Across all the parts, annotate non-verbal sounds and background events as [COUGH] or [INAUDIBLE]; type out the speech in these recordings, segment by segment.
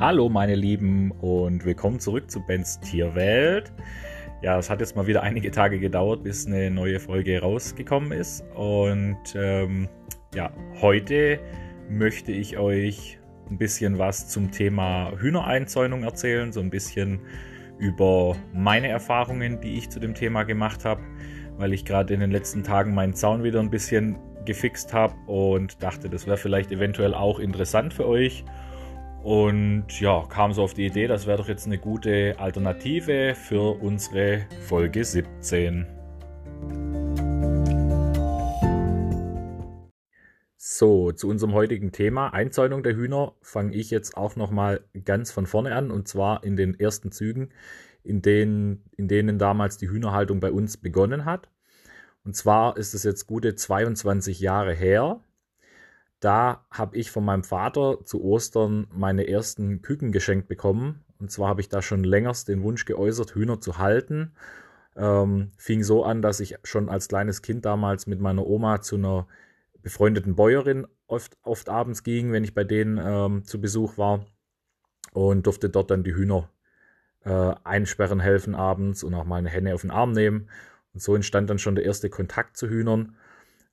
Hallo meine Lieben und willkommen zurück zu Bens Tierwelt. Ja, es hat jetzt mal wieder einige Tage gedauert, bis eine neue Folge rausgekommen ist. Und ähm, ja, heute möchte ich euch ein bisschen was zum Thema Hühnereinzäunung erzählen, so ein bisschen über meine Erfahrungen, die ich zu dem Thema gemacht habe, weil ich gerade in den letzten Tagen meinen Zaun wieder ein bisschen gefixt habe und dachte, das wäre vielleicht eventuell auch interessant für euch. Und ja, kam so auf die Idee, das wäre doch jetzt eine gute Alternative für unsere Folge 17. So, zu unserem heutigen Thema Einzäunung der Hühner fange ich jetzt auch nochmal ganz von vorne an und zwar in den ersten Zügen, in denen, in denen damals die Hühnerhaltung bei uns begonnen hat. Und zwar ist es jetzt gute 22 Jahre her. Da habe ich von meinem Vater zu Ostern meine ersten Küken geschenkt bekommen. Und zwar habe ich da schon längst den Wunsch geäußert, Hühner zu halten. Ähm, fing so an, dass ich schon als kleines Kind damals mit meiner Oma zu einer befreundeten Bäuerin oft, oft abends ging, wenn ich bei denen ähm, zu Besuch war und durfte dort dann die Hühner äh, einsperren helfen abends und auch mal eine Henne auf den Arm nehmen. Und so entstand dann schon der erste Kontakt zu Hühnern.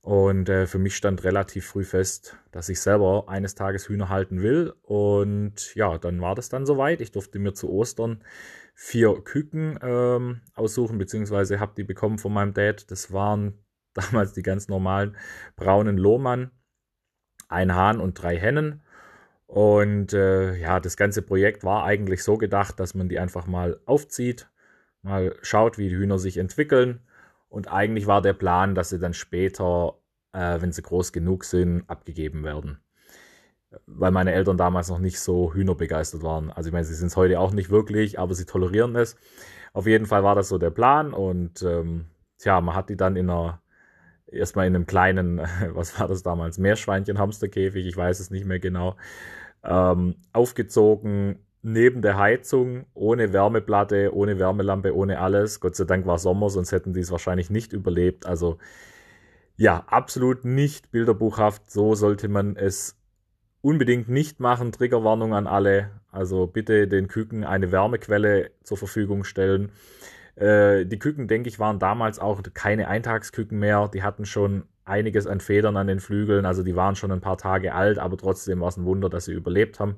Und äh, für mich stand relativ früh fest, dass ich selber eines Tages Hühner halten will. Und ja, dann war das dann soweit. Ich durfte mir zu Ostern vier Küken ähm, aussuchen, beziehungsweise habe die bekommen von meinem Dad. Das waren [LAUGHS] damals die ganz normalen braunen Lohmann, ein Hahn und drei Hennen. Und äh, ja, das ganze Projekt war eigentlich so gedacht, dass man die einfach mal aufzieht, mal schaut, wie die Hühner sich entwickeln und eigentlich war der Plan, dass sie dann später, äh, wenn sie groß genug sind, abgegeben werden. Weil meine Eltern damals noch nicht so hühnerbegeistert waren. Also ich meine, sie sind es heute auch nicht wirklich, aber sie tolerieren es. Auf jeden Fall war das so der Plan und ähm, tja, man hat die dann in einer erstmal in einem kleinen, [LAUGHS] was war das damals, Meerschweinchen, Hamsterkäfig, ich weiß es nicht mehr genau, ähm, aufgezogen, neben der Heizung, ohne Wärmeplatte, ohne Wärmelampe, ohne alles. Gott sei Dank war Sommer, sonst hätten die es wahrscheinlich nicht überlebt. Also ja, absolut nicht bilderbuchhaft. So sollte man es unbedingt nicht machen. Triggerwarnung an alle. Also bitte den Küken eine Wärmequelle zur Verfügung stellen. Äh, die Küken, denke ich, waren damals auch keine Eintagsküken mehr. Die hatten schon einiges an Federn an den Flügeln. Also die waren schon ein paar Tage alt, aber trotzdem war es ein Wunder, dass sie überlebt haben.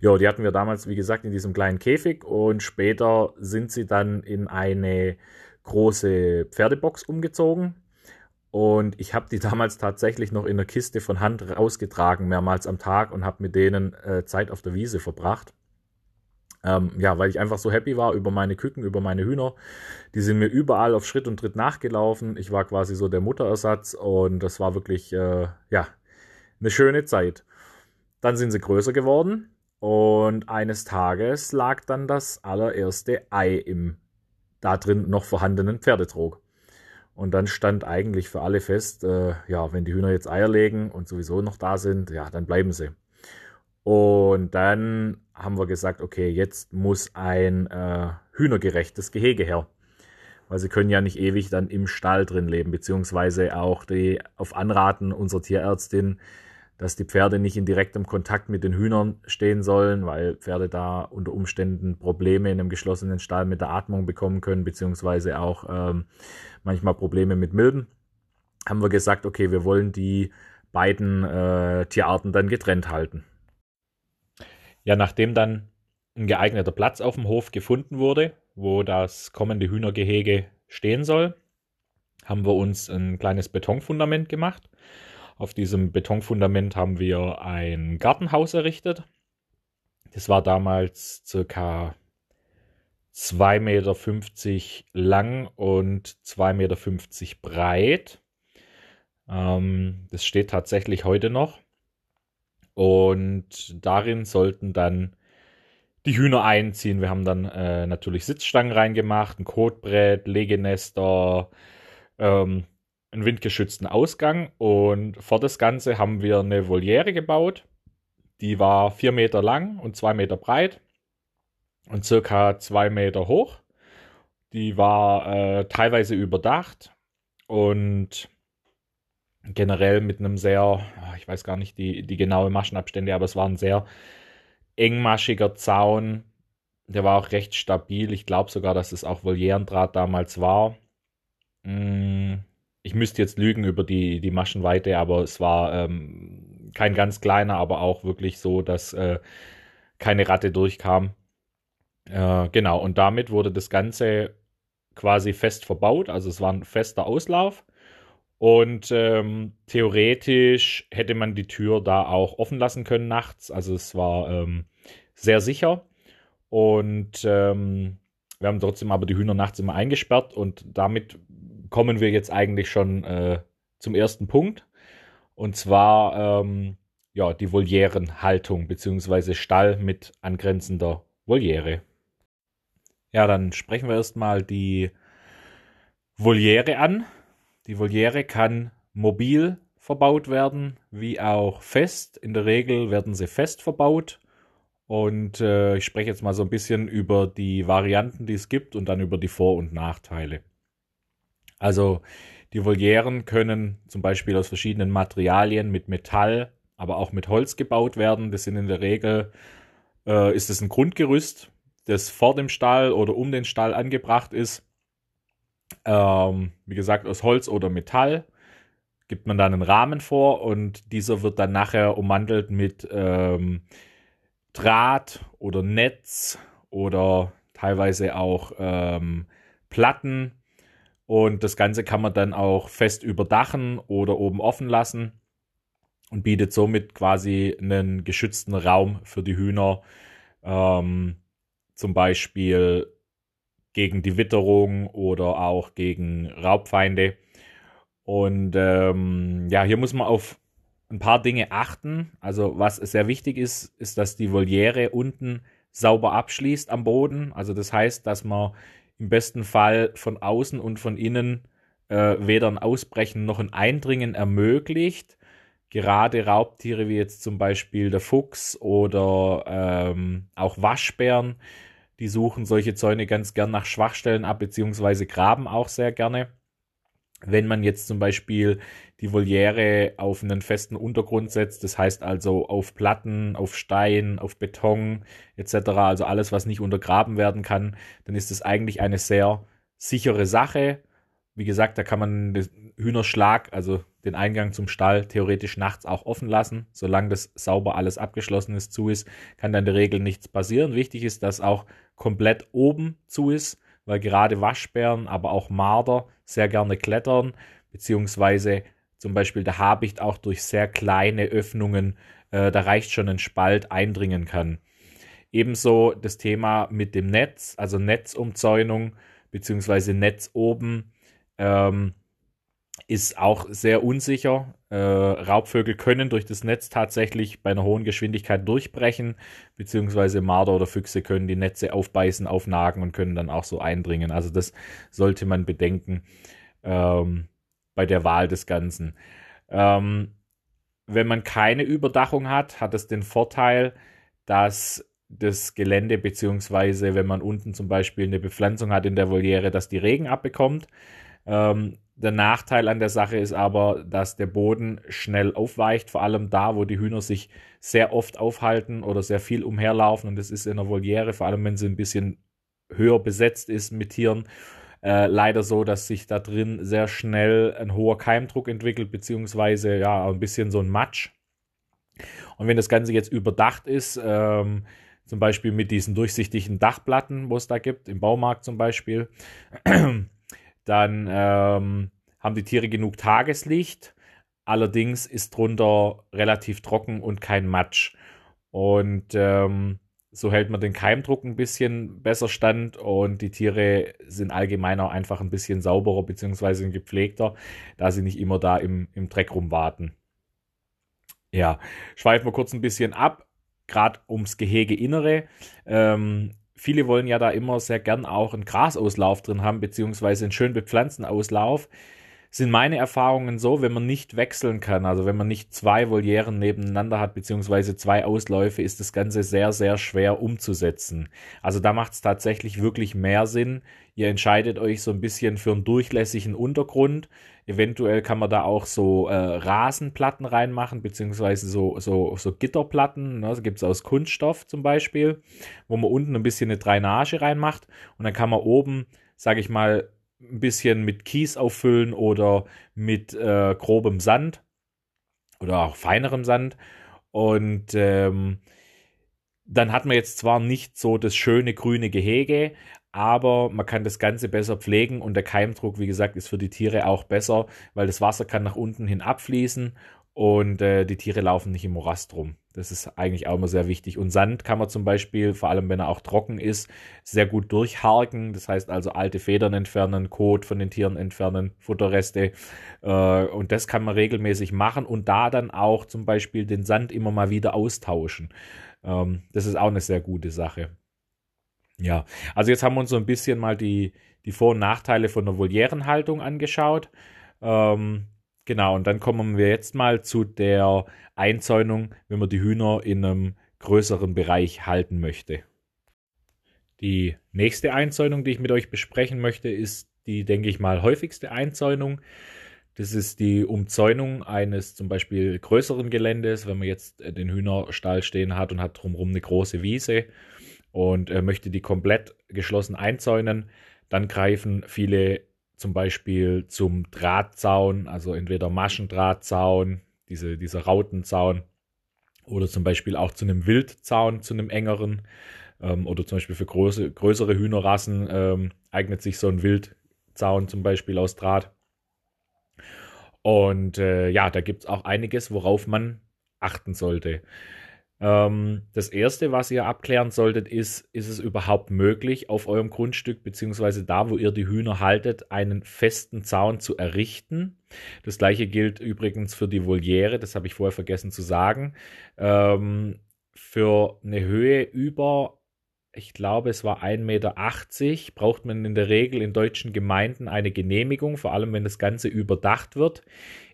Ja, die hatten wir damals, wie gesagt, in diesem kleinen Käfig und später sind sie dann in eine große Pferdebox umgezogen. Und ich habe die [LAUGHS] damals tatsächlich noch in der Kiste von Hand rausgetragen, mehrmals am Tag und habe mit denen äh, Zeit auf der Wiese verbracht. Ähm, ja, weil ich einfach so happy war über meine Küken, über meine Hühner. Die sind mir überall auf Schritt und Tritt nachgelaufen. Ich war quasi so der Mutterersatz und das war wirklich, äh, ja, eine schöne Zeit. Dann sind sie größer geworden und eines Tages lag dann das allererste Ei im da drin noch vorhandenen Pferdetrog. Und dann stand eigentlich für alle fest, äh, ja, wenn die Hühner jetzt Eier legen und sowieso noch da sind, ja, dann bleiben sie. Und dann haben wir gesagt, okay, jetzt muss ein äh, hühnergerechtes Gehege her. Weil sie können ja nicht ewig dann im Stall drin leben, beziehungsweise auch die auf Anraten unserer Tierärztin dass die Pferde nicht in direktem Kontakt mit den Hühnern stehen sollen, weil Pferde da unter Umständen Probleme in einem geschlossenen Stall mit der Atmung bekommen können, beziehungsweise auch ähm, manchmal Probleme mit Milben. Haben wir gesagt, okay, wir wollen die beiden äh, Tierarten dann getrennt halten. Ja, nachdem dann ein geeigneter Platz auf dem Hof gefunden wurde, wo das kommende Hühnergehege stehen soll, haben wir uns ein kleines Betonfundament gemacht auf diesem Betonfundament haben wir ein Gartenhaus errichtet. Das war damals circa 2,50 Meter lang und 2,50 Meter breit. Ähm, das steht tatsächlich heute noch. Und darin sollten dann die Hühner einziehen. Wir haben dann äh, natürlich Sitzstangen reingemacht, ein Kotbrett, Legenester, ähm, einen windgeschützten Ausgang und vor das Ganze haben wir eine Voliere gebaut. Die war vier Meter lang und zwei Meter breit und circa zwei Meter hoch. Die war äh, teilweise überdacht und generell mit einem sehr, ah, ich weiß gar nicht die, die genaue Maschenabstände, aber es war ein sehr engmaschiger Zaun. Der war auch recht stabil. Ich glaube sogar, dass es auch Volierendraht damals war. Mm, ich müsste jetzt lügen über die, die Maschenweite, aber es war ähm, kein ganz kleiner, aber auch wirklich so, dass äh, keine Ratte durchkam. Äh, genau, und damit wurde das Ganze quasi fest verbaut. Also es war ein fester Auslauf. Und ähm, theoretisch hätte man die Tür da auch offen lassen können nachts. Also es war ähm, sehr sicher. Und ähm, wir haben trotzdem aber die Hühner nachts immer eingesperrt. Und damit kommen wir jetzt eigentlich schon äh, zum ersten Punkt. Und zwar ähm, ja, die Volierenhaltung bzw. Stall mit angrenzender Voliere. Ja, dann sprechen wir erstmal die Voliere an. Die Voliere kann mobil verbaut werden, wie auch fest. In der Regel werden sie fest verbaut. Und äh, ich spreche jetzt mal so ein bisschen über die Varianten, die es gibt und dann über die Vor- und Nachteile. Also die Volieren können zum Beispiel aus verschiedenen Materialien mit Metall, aber auch mit Holz gebaut werden. Das sind in der Regel, äh, ist es ein Grundgerüst, das vor dem Stall oder um den Stall angebracht ist. Ähm, wie gesagt, aus Holz oder Metall gibt man dann einen Rahmen vor und dieser wird dann nachher ummantelt mit ähm, Draht oder Netz oder teilweise auch ähm, Platten. Und das Ganze kann man dann auch fest überdachen oder oben offen lassen und bietet somit quasi einen geschützten Raum für die Hühner, ähm, zum Beispiel gegen die Witterung oder auch gegen Raubfeinde. Und ähm, ja, hier muss man auf ein paar Dinge achten. Also was sehr wichtig ist, ist, dass die Voliere unten sauber abschließt am Boden. Also das heißt, dass man im besten Fall von außen und von innen äh, weder ein Ausbrechen noch ein Eindringen ermöglicht. Gerade Raubtiere wie jetzt zum Beispiel der Fuchs oder ähm, auch Waschbären die suchen solche Zäune ganz gern nach Schwachstellen ab, beziehungsweise graben auch sehr gerne. Wenn man jetzt zum Beispiel die Voliere auf einen festen Untergrund setzt, das heißt also auf Platten, auf Stein, auf Beton etc., also alles, was nicht untergraben werden kann, dann ist es eigentlich eine sehr sichere Sache. Wie gesagt, da kann man den Hühnerschlag, also den Eingang zum Stall, theoretisch nachts auch offen lassen. Solange das sauber alles abgeschlossen ist, zu ist, kann dann in der Regel nichts passieren. Wichtig ist, dass auch komplett oben zu ist, weil gerade Waschbären, aber auch Marder sehr gerne klettern, beziehungsweise zum Beispiel der Habicht auch durch sehr kleine Öffnungen, äh, da reicht schon ein Spalt, eindringen kann. Ebenso das Thema mit dem Netz, also Netzumzäunung, beziehungsweise Netz oben. Ähm, ist auch sehr unsicher. Äh, Raubvögel können durch das Netz tatsächlich bei einer hohen Geschwindigkeit durchbrechen, beziehungsweise Marder oder Füchse können die Netze aufbeißen, aufnagen und können dann auch so eindringen. Also das sollte man bedenken ähm, bei der Wahl des Ganzen. Ähm, wenn man keine Überdachung hat, hat es den Vorteil, dass das Gelände, beziehungsweise wenn man unten zum Beispiel eine Bepflanzung hat in der Voliere, dass die Regen abbekommt. Ähm, der Nachteil an der Sache ist aber, dass der Boden schnell aufweicht, vor allem da, wo die Hühner sich sehr oft aufhalten oder sehr viel umherlaufen. Und das ist in der Voliere, vor allem wenn sie ein bisschen höher besetzt ist mit Tieren, äh, leider so, dass sich da drin sehr schnell ein hoher Keimdruck entwickelt, beziehungsweise ja, ein bisschen so ein Matsch. Und wenn das Ganze jetzt überdacht ist, ähm, zum Beispiel mit diesen durchsichtigen Dachplatten, wo es da gibt, im Baumarkt zum Beispiel, [CLEARS THROAT] dann ähm, haben die Tiere genug Tageslicht. Allerdings ist drunter relativ trocken und kein Matsch. Und ähm, so hält man den Keimdruck ein bisschen besser stand und die Tiere sind allgemein auch einfach ein bisschen sauberer bzw. gepflegter, da sie nicht immer da im, im Dreck rumwarten. Ja, schweifen wir kurz ein bisschen ab, gerade ums Gehegeinnere. Ähm, viele wollen ja da immer sehr gern auch einen Grasauslauf drin haben, beziehungsweise einen schön bepflanzten Auslauf. Sind meine Erfahrungen so, wenn man nicht wechseln kann, also wenn man nicht zwei Volieren nebeneinander hat, beziehungsweise zwei Ausläufe, ist das Ganze sehr, sehr schwer umzusetzen. Also da macht es tatsächlich wirklich mehr Sinn. Ihr entscheidet euch so ein bisschen für einen durchlässigen Untergrund. Eventuell kann man da auch so äh, Rasenplatten reinmachen, beziehungsweise so, so, so Gitterplatten. Ne? Das gibt es aus Kunststoff zum Beispiel, wo man unten ein bisschen eine Drainage reinmacht und dann kann man oben, sage ich mal, ein bisschen mit Kies auffüllen oder mit äh, grobem Sand oder auch feinerem Sand. Und ähm, dann hat man jetzt zwar nicht so das schöne grüne Gehege, aber man kann das Ganze besser pflegen und der Keimdruck, wie gesagt, ist für die Tiere auch besser, weil das Wasser kann nach unten hin abfließen und äh, die Tiere laufen nicht im Morast rum. Das ist eigentlich auch immer sehr wichtig. Und Sand kann man zum Beispiel, vor allem wenn er auch trocken ist, sehr gut durchharken. Das heißt also alte Federn entfernen, Kot von den Tieren entfernen, Futterreste. Äh, und das kann man regelmäßig machen und da dann auch zum Beispiel den Sand immer mal wieder austauschen. Ähm, das ist auch eine sehr gute Sache. Ja, also jetzt haben wir uns so ein bisschen mal die, die Vor- und Nachteile von der Volierenhaltung angeschaut. Ähm, Genau, und dann kommen wir jetzt mal zu der Einzäunung, wenn man die Hühner in einem größeren Bereich halten möchte. Die nächste Einzäunung, die ich mit euch besprechen möchte, ist die, denke ich mal, häufigste Einzäunung. Das ist die Umzäunung eines zum Beispiel größeren Geländes, wenn man jetzt den Hühnerstall stehen hat und hat drumherum eine große Wiese und möchte die komplett geschlossen einzäunen, dann greifen viele zum Beispiel zum Drahtzaun, also entweder Maschendrahtzaun, diese, dieser Rautenzaun, oder zum Beispiel auch zu einem Wildzaun, zu einem engeren, ähm, oder zum Beispiel für große, größere Hühnerrassen ähm, eignet sich so ein Wildzaun zum Beispiel aus Draht. Und äh, ja, da gibt es auch einiges, worauf man achten sollte. Ähm, das erste, was ihr abklären solltet, ist, ist es überhaupt möglich, auf eurem Grundstück beziehungsweise da, wo ihr die Hühner haltet, einen festen Zaun zu errichten. Das gleiche gilt übrigens für die Voliere, das habe ich vorher vergessen zu sagen. Ähm, für eine Höhe über ich glaube, es war 1,80 Meter, braucht man in der Regel in deutschen Gemeinden eine Genehmigung, vor allem wenn das Ganze überdacht wird.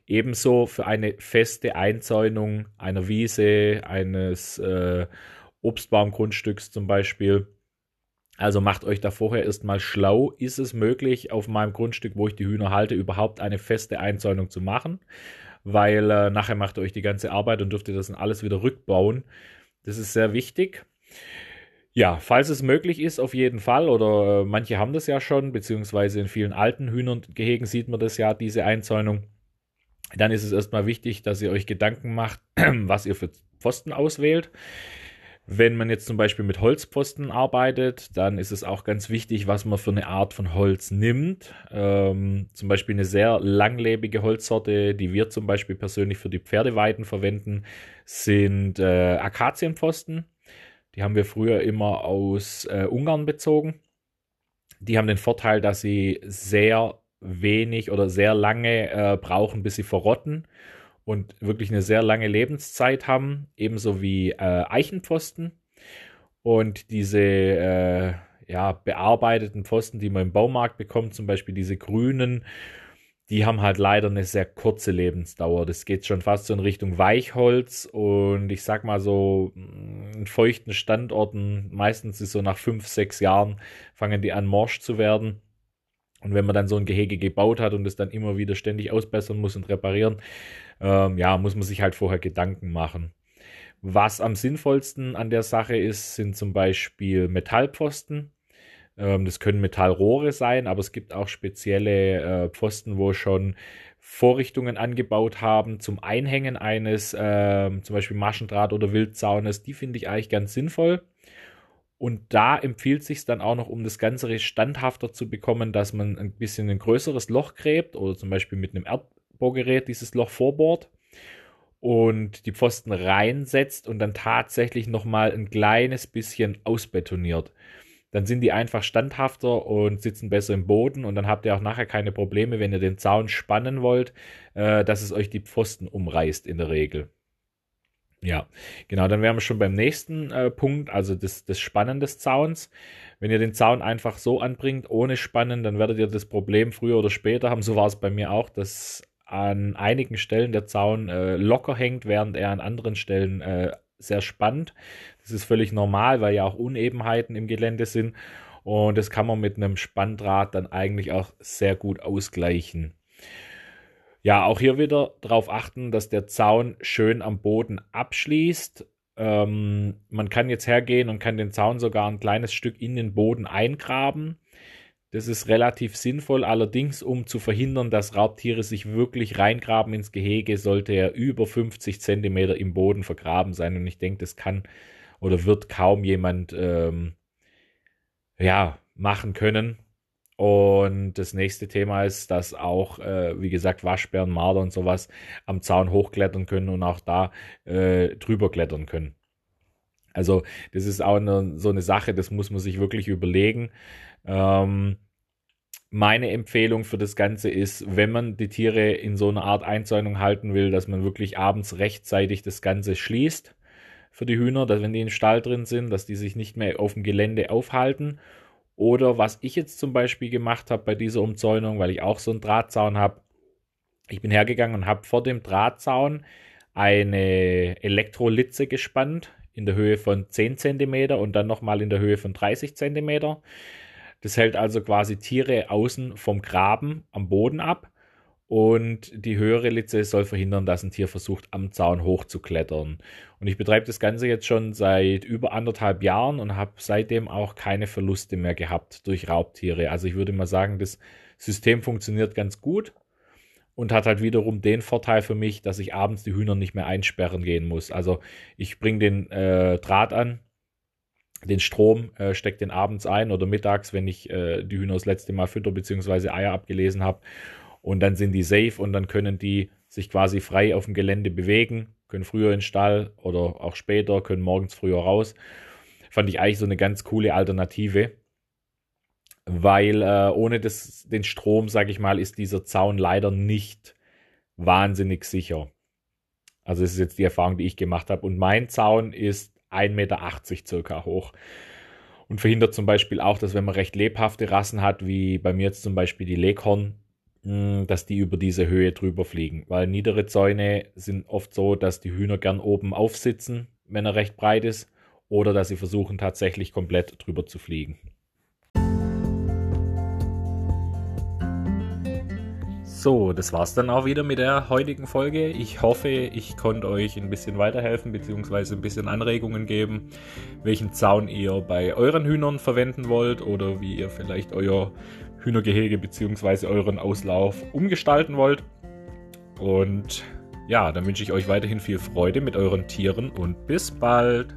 Ebenso für eine feste Einzäunung einer Wiese, eines äh, Obstbaumgrundstücks zum Beispiel. Also macht euch da vorher erstmal schlau. Ist es möglich, auf meinem Grundstück, wo ich die Hühner halte, überhaupt eine feste Einzäunung zu machen? Weil äh, nachher macht ihr euch die ganze Arbeit und dürft ihr das dann alles wieder rückbauen. Das ist sehr wichtig. Ja, falls es möglich ist, auf jeden Fall. Oder äh, manche haben das ja schon, beziehungsweise in vielen alten Hühnergehegen sieht man das ja, diese Einzäunung dann ist es erstmal wichtig, dass ihr euch Gedanken macht, [CLEARS THROAT] was ihr für Pfosten auswählt. Wenn man jetzt zum Beispiel mit Holzpfosten arbeitet, dann ist es auch ganz wichtig, was man für eine Art von Holz nimmt. Ähm, zum Beispiel eine sehr langlebige Holzsorte, die wir zum Beispiel persönlich für die Pferdeweiden verwenden, sind äh, Akazienpfosten. Die haben wir früher immer aus äh, Ungarn bezogen. Die haben den Vorteil, dass sie sehr wenig oder sehr lange äh, brauchen, bis sie verrotten und wirklich eine sehr lange Lebenszeit haben, ebenso wie äh, Eichenpfosten. Und diese äh, ja, bearbeiteten Pfosten, die man im Baumarkt bekommt, zum Beispiel diese grünen, die haben halt leider eine sehr kurze Lebensdauer. Das geht schon fast so in Richtung Weichholz und ich sag mal so in feuchten Standorten, meistens ist so nach fünf, sechs Jahren fangen die an morsch zu werden. Und wenn man dann so ein Gehege gebaut hat und es dann immer wieder ständig ausbessern muss und reparieren, ähm, ja, muss man sich halt vorher Gedanken machen. Was am sinnvollsten an der Sache ist, sind zum Beispiel Metallpfosten. Ähm, das können Metallrohre sein, aber es gibt auch spezielle äh, Pfosten, wo schon Vorrichtungen angebaut haben zum Einhängen eines äh, zum Beispiel Maschendraht oder Wildzaunes. Die finde ich eigentlich ganz sinnvoll. Und da empfiehlt sich dann auch noch, um das Ganze standhafter zu bekommen, dass man ein bisschen ein größeres Loch gräbt oder zum Beispiel mit einem Erdbohrgerät dieses Loch vorbohrt und die Pfosten reinsetzt und dann tatsächlich nochmal ein kleines bisschen ausbetoniert. Dann sind die einfach standhafter und sitzen besser im Boden und dann habt ihr auch nachher keine Probleme, wenn ihr den Zaun spannen wollt, äh, dass es euch die Pfosten umreißt in der Regel. Ja, genau, dann wären wir schon beim nächsten äh, Punkt, also des, des Spannen des Zauns. Wenn ihr den Zaun einfach so anbringt, ohne Spannen, dann werdet ihr das Problem früher oder später haben. So war es bei mir auch, dass an einigen Stellen der Zaun äh, locker hängt, während er an anderen Stellen äh, sehr spannt. Das ist völlig normal, weil ja auch Unebenheiten im Gelände sind. Und das kann man mit einem Spanndraht dann eigentlich auch sehr gut ausgleichen. Ja, auch hier wieder darauf achten, dass der Zaun schön am Boden abschließt. Ähm, man kann jetzt hergehen und kann den Zaun sogar ein kleines Stück in den Boden eingraben. Das ist relativ sinnvoll, allerdings um zu verhindern, dass Raubtiere sich wirklich reingraben ins Gehege, sollte er über 50 cm im Boden vergraben sein. Und ich denke, das kann oder wird kaum jemand ähm, ja, machen können. Und das nächste Thema ist, dass auch, äh, wie gesagt, Waschbären, Marder und sowas am Zaun hochklettern können und auch da äh, drüber klettern können. Also das ist auch eine, so eine Sache, das muss man sich wirklich überlegen. Ähm, meine Empfehlung für das Ganze ist, wenn man die Tiere in so einer Art Einzäunung halten will, dass man wirklich abends rechtzeitig das Ganze schließt für die Hühner, dass wenn die im Stall drin sind, dass die sich nicht mehr auf dem Gelände aufhalten. Oder was ich jetzt zum Beispiel gemacht habe bei dieser Umzäunung, weil ich auch so einen Drahtzaun habe, ich bin hergegangen und habe vor dem Drahtzaun eine Elektrolitze gespannt in der Höhe von 10 cm und dann nochmal in der Höhe von 30 cm. Das hält also quasi Tiere außen vom Graben am Boden ab. Und die höhere Litze soll verhindern, dass ein Tier versucht, am Zaun hochzuklettern. Und ich betreibe das Ganze jetzt schon seit über anderthalb Jahren und habe seitdem auch keine Verluste mehr gehabt durch Raubtiere. Also ich würde mal sagen, das System funktioniert ganz gut und hat halt wiederum den Vorteil für mich, dass ich abends die Hühner nicht mehr einsperren gehen muss. Also ich bringe den äh, Draht an, den Strom, äh, stecke den abends ein oder mittags, wenn ich äh, die Hühner das letzte Mal Fütter bzw. Eier abgelesen habe. Und dann sind die safe und dann können die sich quasi frei auf dem Gelände bewegen, können früher in den Stall oder auch später, können morgens früher raus. Fand ich eigentlich so eine ganz coole Alternative weil äh, ohne das, den Strom, sage ich mal, ist dieser Zaun leider nicht wahnsinnig sicher. Also das ist jetzt die Erfahrung, die ich gemacht habe. Und mein Zaun ist 1,80 Meter circa hoch. Und verhindert zum Beispiel auch, dass wenn man recht lebhafte Rassen hat, wie bei mir jetzt zum Beispiel die Leghorn, dass die über diese Höhe drüber fliegen. Weil niedere Zäune sind oft so, dass die Hühner gern oben aufsitzen, wenn er recht breit ist, oder dass sie versuchen tatsächlich komplett drüber zu fliegen. So, das war's dann auch wieder mit der heutigen Folge. Ich hoffe, ich konnte euch ein bisschen weiterhelfen bzw. ein bisschen Anregungen geben, welchen Zaun ihr bei euren Hühnern verwenden wollt oder wie ihr vielleicht euer Hühnergehege bzw. euren Auslauf umgestalten wollt. Und ja, dann wünsche ich euch weiterhin viel Freude mit euren Tieren und bis bald.